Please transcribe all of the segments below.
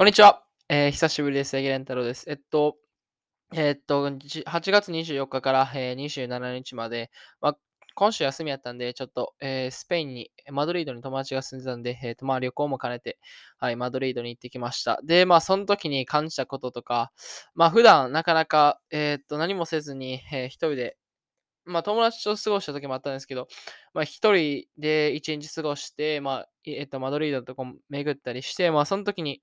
こんにちは。えー久しぶりです。エゲレン太郎です。えっと、えっと、8月24日から、えー27日まで、まあ、今週休みやったんで、ちょっと、えースペインに、マドリードに友達が住んでたんで、えっと、まあ、旅行も兼ねて、はい、マドリードに行ってきました。で、まあ、その時に感じたこととか、まあ、普段なかなか、えっと、何もせずに、えー一人で、まあ、友達と過ごした時もあったんですけど、まあ、一人で一日過ごして、まあ、えっと、マドリードのとこ巡ったりして、まあ、その時に、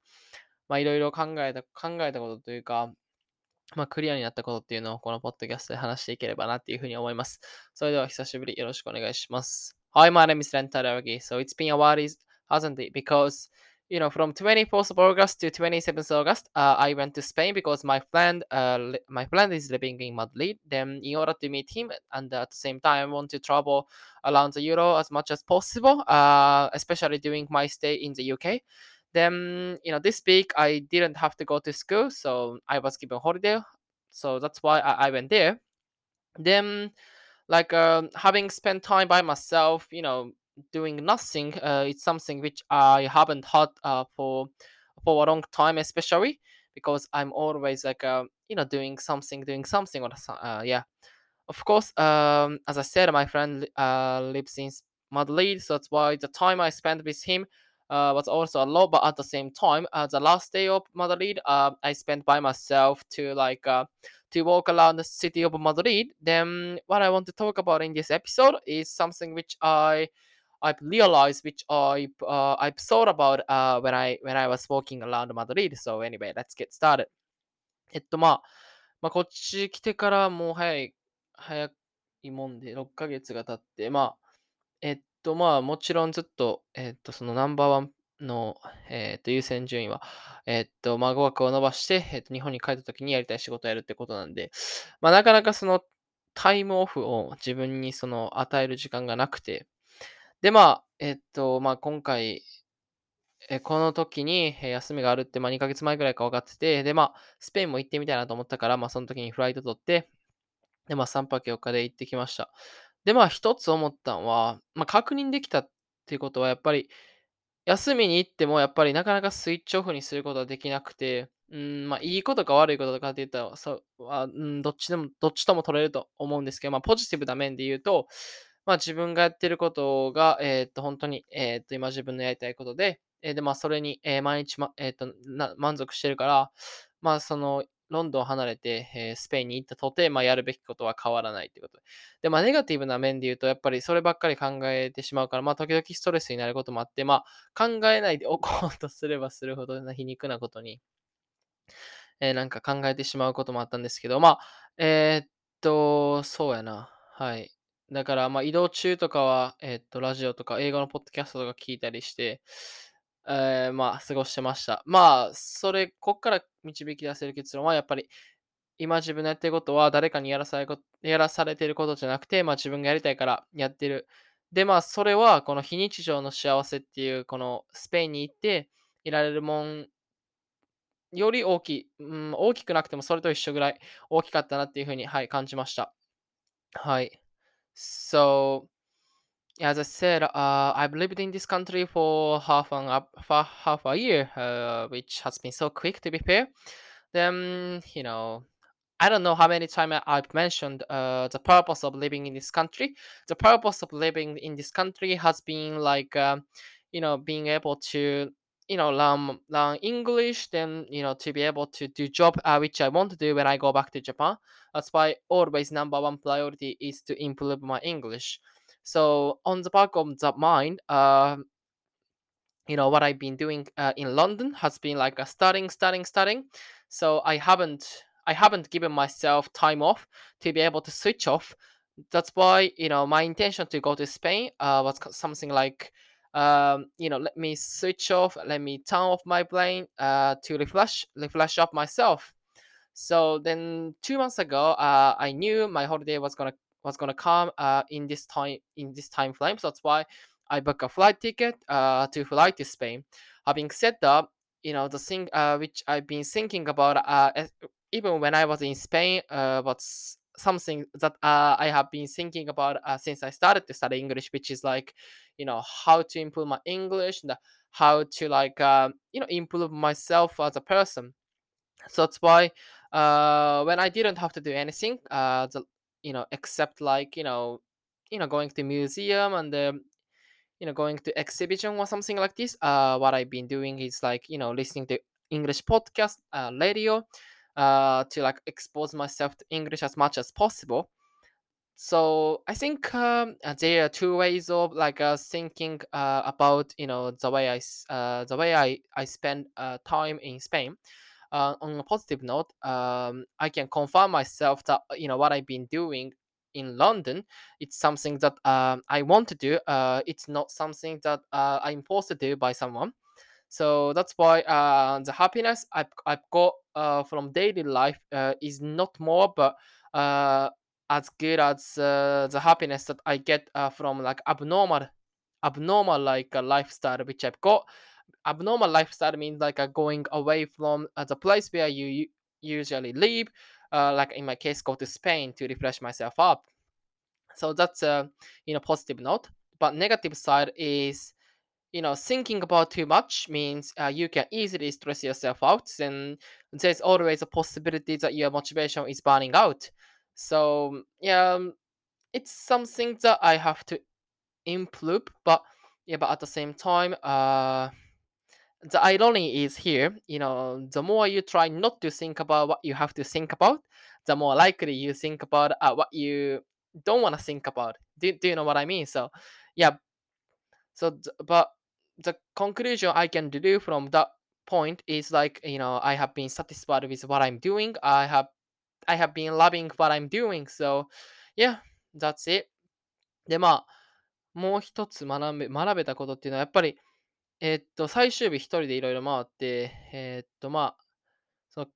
まあ、いろいろ考えた、考えたことというか、まあ、クリアになったことっていうのをこのポッドキャストで話していければなっていうふうに思います。それでは久しぶりよろしくお願いします。Hi, my name is Ren Tadawagi. So it's been a while, is- hasn't it? Because, you know, from 24th of August to 27th August, uh, I went to Spain because my friend, uh, li- my friend is living in Madrid. Then, in order to meet him, and at the same time, I want to travel around the Euro as much as possible, uh, especially during my stay in the UK. Then, you know, this week I didn't have to go to school, so I was given holiday. So that's why I, I went there. Then, like, um, having spent time by myself, you know, doing nothing, uh, it's something which I haven't had uh, for for a long time, especially because I'm always like, uh, you know, doing something, doing something, or uh, yeah. Of course, um, as I said, my friend uh, lives in Madrid, so that's why the time I spent with him uh, was also a lot. But at the same time, uh, the last day of Madrid, uh, I spent by myself to like uh, to walk around the city of Madrid. Then, what I want to talk about in this episode is something which I I've realized, which I uh, I've thought about uh, when I when I was walking around Madrid. So anyway, let's get started. えっとまあ、まあ、こっち来てからもう早い、早いもんで6ヶ月が経って、まあ、えっ とまあもちろんずっと、えっとそのナンバーワンの、えっと優先順位は、えっとまあ語学を伸ばして、えっと日本に帰った時にやりたい仕事をやるってことなんで、まあなかなかそのタイムオフを自分にその与える時間がなくて、でまあ、えっとまあ今回、えこの時に休みがあるって、まあ、2ヶ月前ぐらいか分かってて、で、まあ、スペインも行ってみたいなと思ったから、まあ、その時にフライト取って、で、まあ、3泊4日で行ってきました。で、まあ、一つ思ったのは、まあ、確認できたっていうことは、やっぱり、休みに行っても、やっぱりなかなかスイッチオフにすることはできなくて、うん、まあ、いいことか悪いこととかって言ったら、そうは、うん、どっちでも、どっちとも取れると思うんですけど、まあ、ポジティブな面で言うと、まあ、自分がやってることが、えーっと、本当に、えーっと、今自分のやりたいことで、えーで、まあ、それに、えー毎日、ま、えっと、な、満足してるから、まあ、その、ロンドンを離れて、えースペインに行ったとて、まあ、やるべきことは変わらないってことで。で、まあ、ネガティブな面で言うと、やっぱりそればっかり考えてしまうから、まあ、時々ストレスになることもあって、まあ、考えないでお こうとすればするほど皮肉なことに、えーなんか考えてしまうこともあったんですけど、まあ、えーっと、そうやな。はい。だから、まあ、移動中とかは、えーっと、ラジオとか英語のポッドキャストとか聞いたりして、えーまあ、過ごしてました。まあ、それ、こっから導き出せる結論は、やっぱり、今自分のやってることは誰かにやらされこやらされてることじゃなくて、まあ、自分がやりたいからやってる。で、まあ、それは、この非日常の幸せっていう、このスペインに行っていられるもんより大きい、うん、大きくなくてもそれと一緒ぐらい大きかったなっていうふうに、はい、感じました。はい。So, as I said, uh, I've lived in this country for half an up, for half a year, uh, which has been so quick to be fair. Then, you know, I don't know how many times I've mentioned uh, the purpose of living in this country. The purpose of living in this country has been like, uh, you know, being able to, you know, learn, learn English, then, you know, to be able to do job uh, which I want to do when I go back to Japan. That's why always number one priority is to improve my English. So on the back of that mind, uh, you know what I've been doing uh, in London has been like a studying, studying, studying. So I haven't I haven't given myself time off to be able to switch off. That's why you know my intention to go to Spain uh, was something like um, you know let me switch off, let me turn off my brain uh, to refresh refresh up myself. So then two months ago, uh, I knew my holiday was gonna was gonna come uh, in this time in this time frame. So that's why I booked a flight ticket uh, to fly to Spain. Having said that, you know the thing uh, which I've been thinking about uh, even when I was in Spain uh, was something that uh, I have been thinking about uh, since I started to study English, which is like you know how to improve my English and how to like uh, you know improve myself as a person. So that's why uh, when I didn't have to do anything, uh, the, you know, except like you know, you know, going to museum and um, you know going to exhibition or something like this. Uh, what I've been doing is like you know listening to English podcast, uh, radio, uh, to like expose myself to English as much as possible. So I think um, uh, there are two ways of like uh, thinking uh, about you know the way I uh, the way I I spend uh, time in Spain. Uh, on a positive note, um, I can confirm myself that you know what I've been doing in London. It's something that um, I want to do. Uh, it's not something that uh, I'm forced to do by someone. So that's why uh, the happiness I've, I've got uh, from daily life uh, is not more, but uh, as good as uh, the happiness that I get uh, from like abnormal, abnormal like uh, lifestyle which I've got. Abnormal lifestyle means like uh, going away from uh, the place where you usually live. Uh, like in my case, go to Spain to refresh myself up. So that's uh, a positive note. But negative side is you know thinking about too much means uh, you can easily stress yourself out and there's always a possibility that your motivation is burning out so yeah um, it's something that i have to improve but yeah but at the same time uh the irony is here you know the more you try not to think about what you have to think about the more likely you think about uh, what you don't want to think about do, do you know what i mean so yeah so, th- but the conclusion I can do from that point is like, you know, I have been satisfied with what I'm doing. I have I have been loving what I'm doing. So, yeah, that's it. で、まあ、もう一つ学べ学べたことっていうのは、やっぱり、 えっと、最終日一人でいろいろ回って、えっと、まあ、その、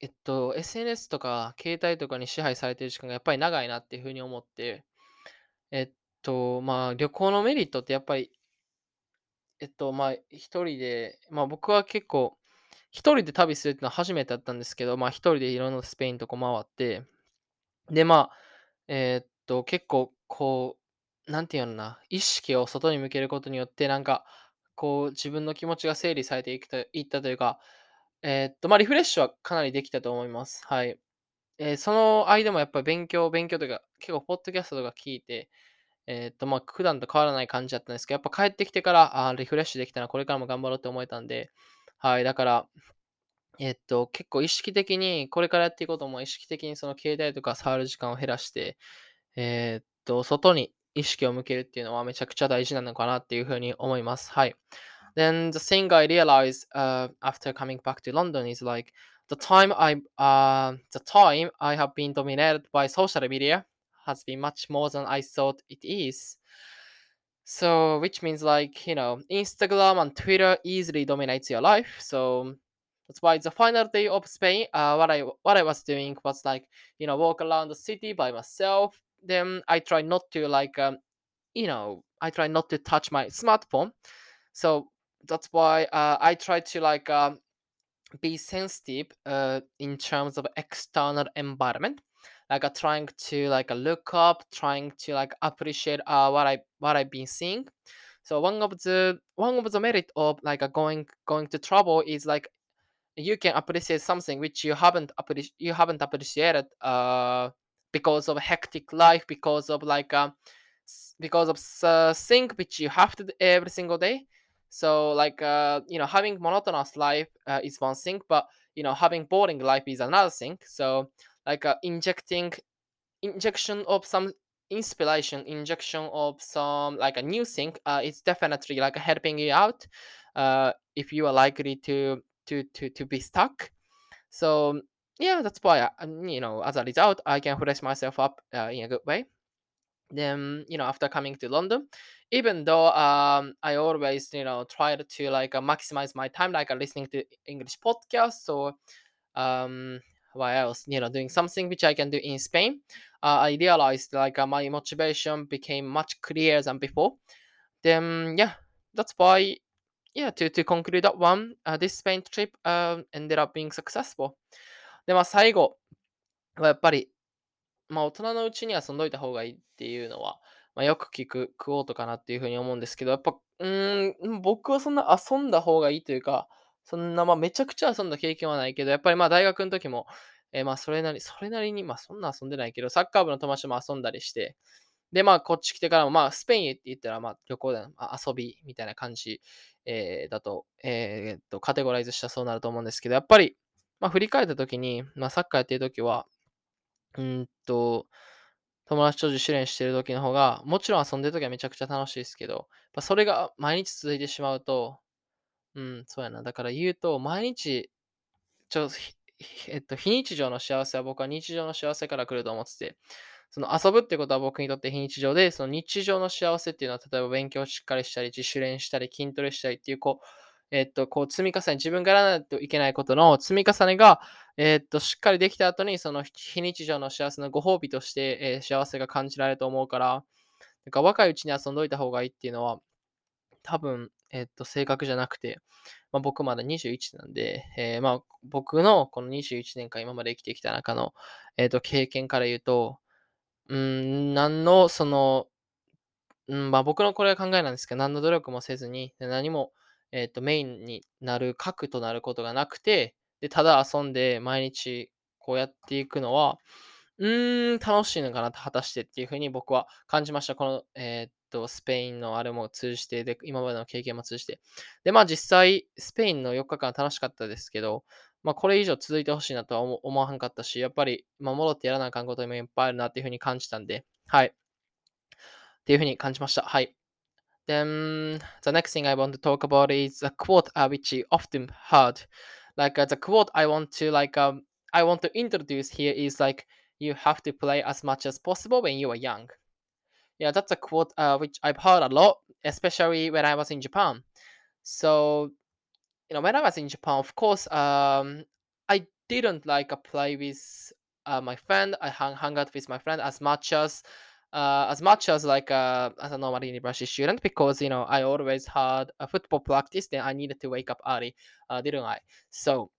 えっと、SNS とか携帯とかに支配されてる時間がやっぱり長いなっていうふうに思って、えっと、まあ、旅行のメリットってやっぱりえっと、まあ、一人で、まあ、僕は結構、一人で旅するっていうのは初めてだったんですけど、まあ、一人でいろんなスペインとこ回って、で、まあ、えーっと、結構、こう、なんていうのかな、意識を外に向けることによって、なんか、こう、自分の気持ちが整理されていくといったというか、えーっと、まあ、リフレッシュはかなりできたと思います。はい。えーその間もやっぱり勉強、勉強というか、結構、ポッドキャストとか聞いて、えっと、まあ、普段と変わらない感じだったんですけど、やっぱ帰ってきてから、あリフレッシュできたらこれからも頑張ろうって思えたんで、はい、だから、えっと、結構意識的に、これからやっていこうと思う意識的にその携帯とか触る時間を減らして、えっと、外に意識を向けるっていうのはめちゃくちゃ大事なのかなっていうふうに思います。はい。Then the thing I realized uh, after coming back to London is like the time I uh, the time I have been dominated by social media has been much more than I thought it is. So, which means like, you know, Instagram and Twitter easily dominates your life. So that's why the final day of Spain, uh, what I what I was doing was like, you know, walk around the city by myself. then I try not to like, um, you know, I try not to touch my smartphone. So that's why uh, I try to like um, be sensitive uh, in terms of external environment like uh, trying to like look up trying to like appreciate uh, what i what i've been seeing so one of the one of the merit of like uh, going going to travel is like you can appreciate something which you haven't appreci- you haven't appreciated uh because of hectic life because of like s- because of uh, thing which you have to do every single day. So like uh you know having monotonous life uh, is one thing but you know having boring life is another thing. So like uh, injecting injection of some inspiration injection of some like a new thing uh, it's definitely like helping you out uh, if you are likely to to to to be stuck. So yeah that's why I, you know as a result i can fresh myself up uh, in a good way. Then you know after coming to london even though um i always you know tried to like uh, maximize my time like uh, listening to english podcasts or um what else you know doing something which i can do in spain uh, i realized like uh, my motivation became much clearer than before. Then yeah that's why yeah to, to conclude that one uh, this spain trip ended up being successful でまあ最後はやっぱりまあ、大人のうちに遊んどいた方がいいっていうのは、まあ、よく聞くクォートかなっていうふうに思うんですけど、やっぱ、うーん、僕はそんな遊んだ方がいいというか、そんな、まあ、めちゃくちゃ遊んだ経験はないけど、やっぱりまあ大学の時も、えーまあそれなり、それなりに、まあそんな遊んでないけど、サッカー部の友達も遊んだりして、で、まあこっち来てからも、まあスペインへって言ったら、まあ旅行で、遊びみたいな感じ、えーだと、えーっと、カテゴライズしたそうなると思うんですけど、やっぱり、まあ振り返った時に、まあサッカーやってる時は、うんと、友達と自主練してる時の方が、もちろん遊んでる時はめちゃくちゃ楽しいですけど、やっぱそれが毎日続いてしまうと、うん、そうやな。だから言うと、毎日、ちょ、ひひえっと、非日常の幸せは僕は日常の幸せから来ると思ってて、その遊ぶってことは僕にとって非日常で、その日常の幸せっていうのは、例えば勉強しっかりしたり、自主練したり、筋トレしたりっていう、こう、えっと、こう積み重ね、自分がやらないといけないことの積み重ねが、えっと、しっかりできた後に、その非日常の幸せのご褒美として、えー幸せが感じられると思うから、なんか若いうちに遊んどいた方がいいっていうのは、多分、えっと、正確じゃなくて、まあ、僕まだ21なんで、えーまあ、僕のこの21年間今まで生きてきた中の、えっと、経験から言うと、うん、何の、その、うん、まあ、僕のこれは考えなんですけど、何の努力もせずに、何も、えっと、メインになる、核となることがなくて、で、ただ遊んで毎日こうやっていくのは、うーん、楽しいのかなと、果たしてっていうふうに僕は感じました。この、えーっと、スペインのあれも通じて、で、今までの経験も通じて。で、まあ実際、スペインの4日間楽しかったですけど、まあこれ以上続いてほしいなとは思わなかったし、やっぱり、まあ戻ってやらなあかんこともいっぱいあるなっていうふうに感じたんで、はい。っていうふうに感じました。はい。Then the next thing I want to talk about is a quote uh, which you often heard. Like uh, the quote I want to like um I want to introduce here is like you have to play as much as possible when you are young. Yeah, that's a quote uh, which I've heard a lot, especially when I was in Japan. So you know, when I was in Japan, of course, um, I didn't like play with uh, my friend. I hung, hung out with my friend as much as uh, as much as like uh, as a normal university student because you know I always had a football practice. Then I needed to wake up early, uh, didn't I? So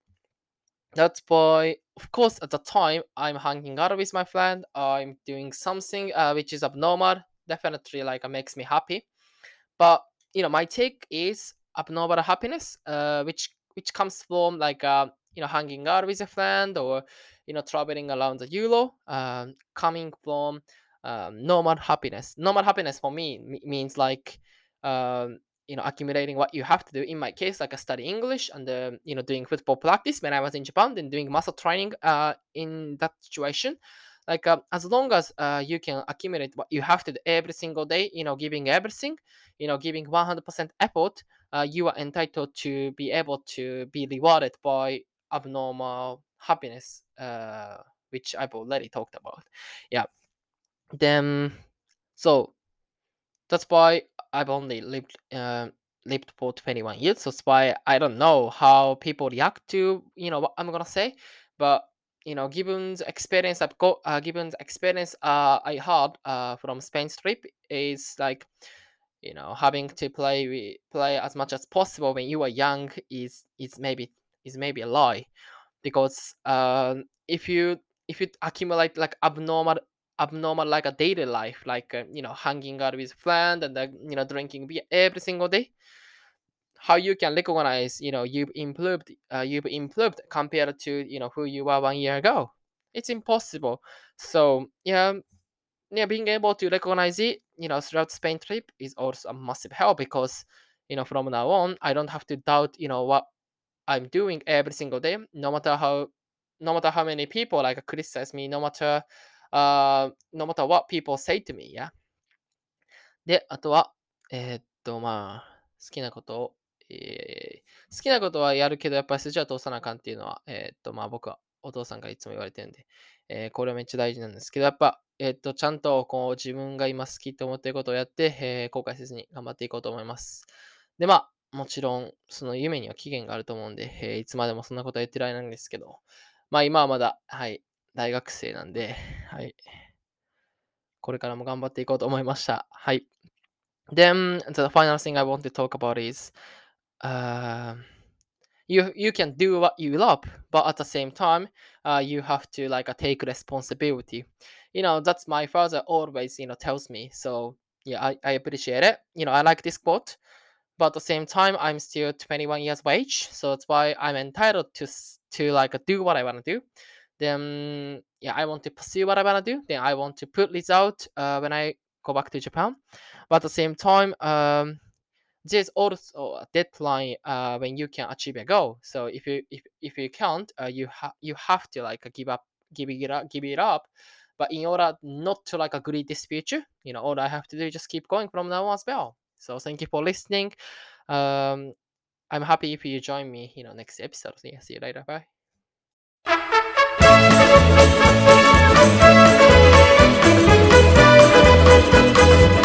that's why, of course, at the time I'm hanging out with my friend. I'm doing something uh, which is abnormal. Definitely, like makes me happy. But you know, my take is abnormal happiness, uh, which which comes from like uh, you know hanging out with a friend or you know traveling around the Euro, um, coming from um, normal happiness. Normal happiness for me me- means like um, you know accumulating what you have to do. In my case, like I study English and uh, you know doing football practice when I was in Japan, then doing muscle training uh, in that situation like uh, as long as uh, you can accumulate what you have to do every single day you know giving everything you know giving 100% effort uh, you are entitled to be able to be rewarded by abnormal happiness uh, which i've already talked about yeah then so that's why i've only lived uh, lived for 21 years. So that's why i don't know how people react to you know what i'm gonna say. But you know given the experience i've got uh, given the experience uh, i had uh, from spain's trip is like you know having to play play as much as possible when you are young is is maybe is maybe a lie. Because um if you if you accumulate like abnormal abnormal like a daily life like uh, you know hanging out with friends and uh, you know drinking beer every single day. How you can recognize you know you've improved uh, you've improved compared to you know who you were one year ago. It's impossible. So yeah yeah, being able to recognize it, you know, throughout Spain trip is also a massive help because, you know, from now on, I don't have to doubt, you know, what I'm doing every single day, no matter how, no matter how many people like criticize me, no matter, uh, no matter what people say to me, yeah. で、あとは、えーっと、まあ、好きなことを、えー好きなことはやるけど、やっぱり筋は通さなあかんっていうのは、えーっと、まあ僕はお父さんがいつも言われてるんで、えーこれはめっちゃ大事なんですけど、やっぱ、えっと、ちゃんとこう自分が今好きと思っていることをやって、え後悔せずに頑張っていこうと思います。で、まあ、もちろん、その夢には期限があると思うんで、えいつまでもそんなことは言ってられないんですけど、まあ今はまだ、はい、大学生なんで、はい、これからも頑張っていこうと思いました。はい。Then the final thing I want to talk about is uh, you you can do what you love, but at the same time, uh, you have to like uh, take responsibility. You know that's my father always you know tells me. So yeah, I, I appreciate it. You know, I like this quote, but at the same time, I'm still 21 years of age, so that's why I'm entitled to to like do what I want to do. Then yeah, I want to pursue what I want to do. Then I want to put this out uh, when I go back to Japan. But at the same time, um, there's also a deadline uh, when you can achieve a goal. So if you if, if you can't, uh, you have you have to like give up, give it up, give it up. But in order not to like agree this future, you know, all I have to do is just keep going from now on as well. So thank you for listening. Um, I'm happy if you join me, you know, next episode. Yeah, see you later. Bye. Thank you.